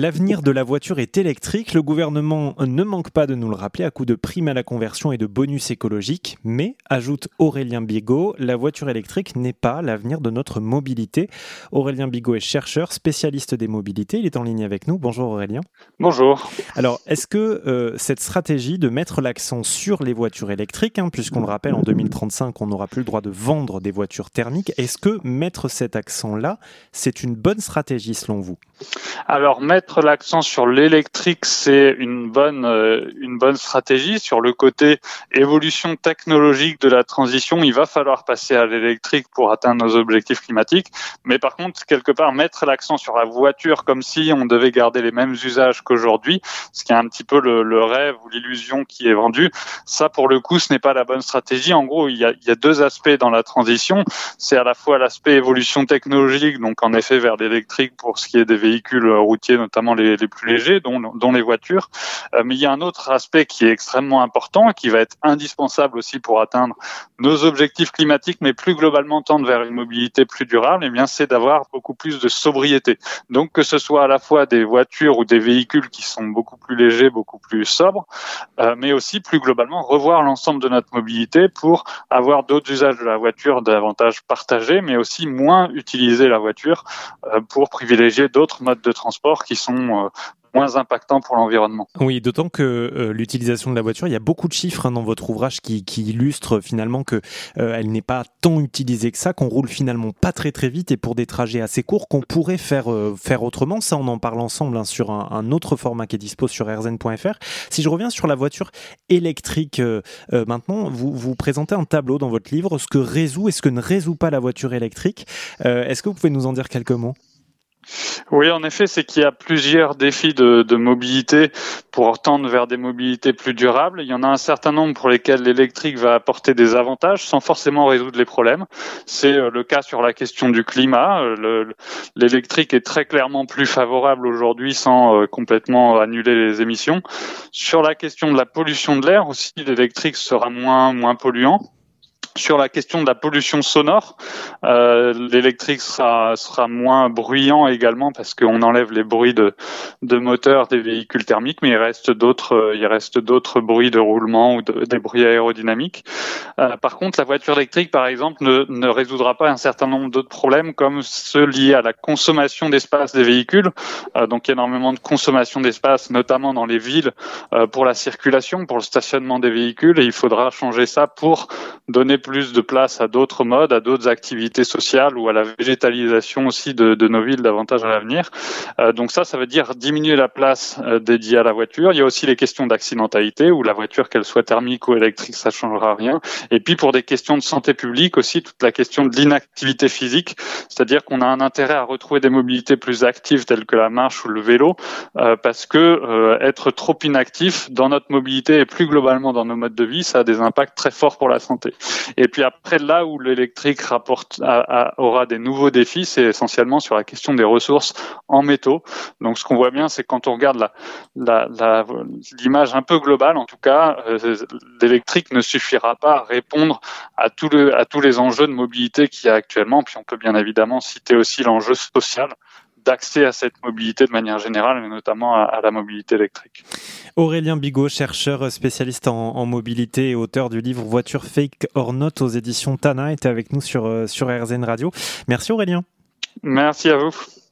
L'avenir de la voiture est électrique. Le gouvernement ne manque pas de nous le rappeler à coup de primes à la conversion et de bonus écologiques. Mais, ajoute Aurélien Bigot, la voiture électrique n'est pas l'avenir de notre mobilité. Aurélien Bigot est chercheur, spécialiste des mobilités. Il est en ligne avec nous. Bonjour Aurélien. Bonjour. Alors, est-ce que euh, cette stratégie de mettre l'accent sur les voitures électriques, hein, puisqu'on le rappelle, en 2035, on n'aura plus le droit de vendre des voitures thermiques, est-ce que mettre cet accent-là, c'est une bonne stratégie selon vous? Alors, mettre l'accent sur l'électrique, c'est une bonne, euh, une bonne stratégie. Sur le côté évolution technologique de la transition, il va falloir passer à l'électrique pour atteindre nos objectifs climatiques. Mais par contre, quelque part, mettre l'accent sur la voiture comme si on devait garder les mêmes usages qu'aujourd'hui, ce qui est un petit peu le, rêve ou l'illusion qui est vendue, ça, pour le coup, ce n'est pas la bonne stratégie. En gros, il y a, il y a deux aspects dans la transition. C'est à la fois l'aspect évolution technologique, donc en effet vers l'électrique pour ce qui est des véhicules routiers, notamment les, plus légers, dont, dont les voitures. Euh, mais il y a un autre aspect qui est extrêmement important, qui va être indispensable aussi pour atteindre nos objectifs climatiques, mais plus globalement tendre vers une mobilité plus durable. Et eh bien, c'est d'avoir beaucoup plus de sobriété. Donc, que ce soit à la fois des voitures ou des véhicules qui sont beaucoup plus légers, beaucoup plus sobres, euh, mais aussi plus globalement revoir l'ensemble de notre mobilité pour avoir d'autres usages de la voiture davantage partagés, mais aussi moins utiliser la voiture euh, pour privilégier d'autres modes de transport qui sont euh, moins impactant pour l'environnement. Oui, d'autant que euh, l'utilisation de la voiture, il y a beaucoup de chiffres hein, dans votre ouvrage qui, illustrent finalement que euh, elle n'est pas tant utilisée que ça, qu'on roule finalement pas très très vite et pour des trajets assez courts qu'on pourrait faire euh, faire autrement. Ça, on en parle ensemble hein, sur un, un, autre format qui est dispo sur rzn.fr. Si je reviens sur la voiture électrique maintenant, vous vous présentez un tableau dans votre livre, ce que résout et ce que ne résout pas la voiture électrique. Est-ce que vous pouvez nous en dire quelques mots? Oui, en effet, c'est qu'il y a plusieurs défis de, mobilité pour tendre vers des mobilités plus durables. Il y en a un certain nombre pour lesquels l'électrique va apporter des avantages sans forcément résoudre les problèmes. C'est euh, le cas sur la question du climat. Euh, l'électrique est très clairement plus favorable aujourd'hui sans euh, complètement annuler les émissions. Sur la question de la pollution de l'air aussi, l'électrique sera moins, moins polluant. Sur la question de la pollution sonore, euh, l'électrique sera, moins bruyant également parce qu'on enlève les bruits de, de des véhicules thermiques, mais il reste d'autres, d'autres bruits de roulement ou de, des bruits aérodynamiques. Euh, par contre, la voiture électrique, par exemple, ne, résoudra pas un certain nombre d'autres problèmes comme ceux liés à la consommation d'espace des véhicules. Euh, donc, énormément de consommation d'espace, notamment dans les villes, euh, pour la circulation, pour le stationnement des véhicules, et il faudra changer ça pour donner plus de place à d'autres modes, à d'autres activités sociales ou à la végétalisation aussi de, de nos villes davantage à l'avenir. Euh, donc ça, ça veut dire diminuer la place euh, dédiée à la voiture. Il y a aussi les questions d'accidentalité où la voiture, qu'elle soit thermique ou électrique, ça changera rien. Et puis pour des questions de santé publique aussi, toute la question de l'inactivité physique, c'est-à-dire qu'on a un intérêt à retrouver des mobilités plus actives telles que la marche ou le vélo, euh, parce que euh, être trop inactif dans notre mobilité et plus globalement dans nos modes de vie, ça a des impacts très forts pour la santé. Et puis après, là où l'électrique rapporte, aura des nouveaux défis, c'est essentiellement sur la question des ressources en métaux. Donc ce qu'on voit bien, c'est quand on regarde l'image la, la, un peu globale, en tout cas, euh, l'électrique ne suffira pas à répondre à, à tous les enjeux de mobilité qu'il y a actuellement. Puis on peut bien évidemment citer aussi l'enjeu social d'accès à cette mobilité de manière générale, mais notamment à, la mobilité électrique. Aurélien Bigot, chercheur spécialiste en, mobilité et auteur du livre Voiture Fake or Not aux éditions Tana, était avec nous sur, euh, sur RZN Radio. Merci Aurélien. Merci à vous.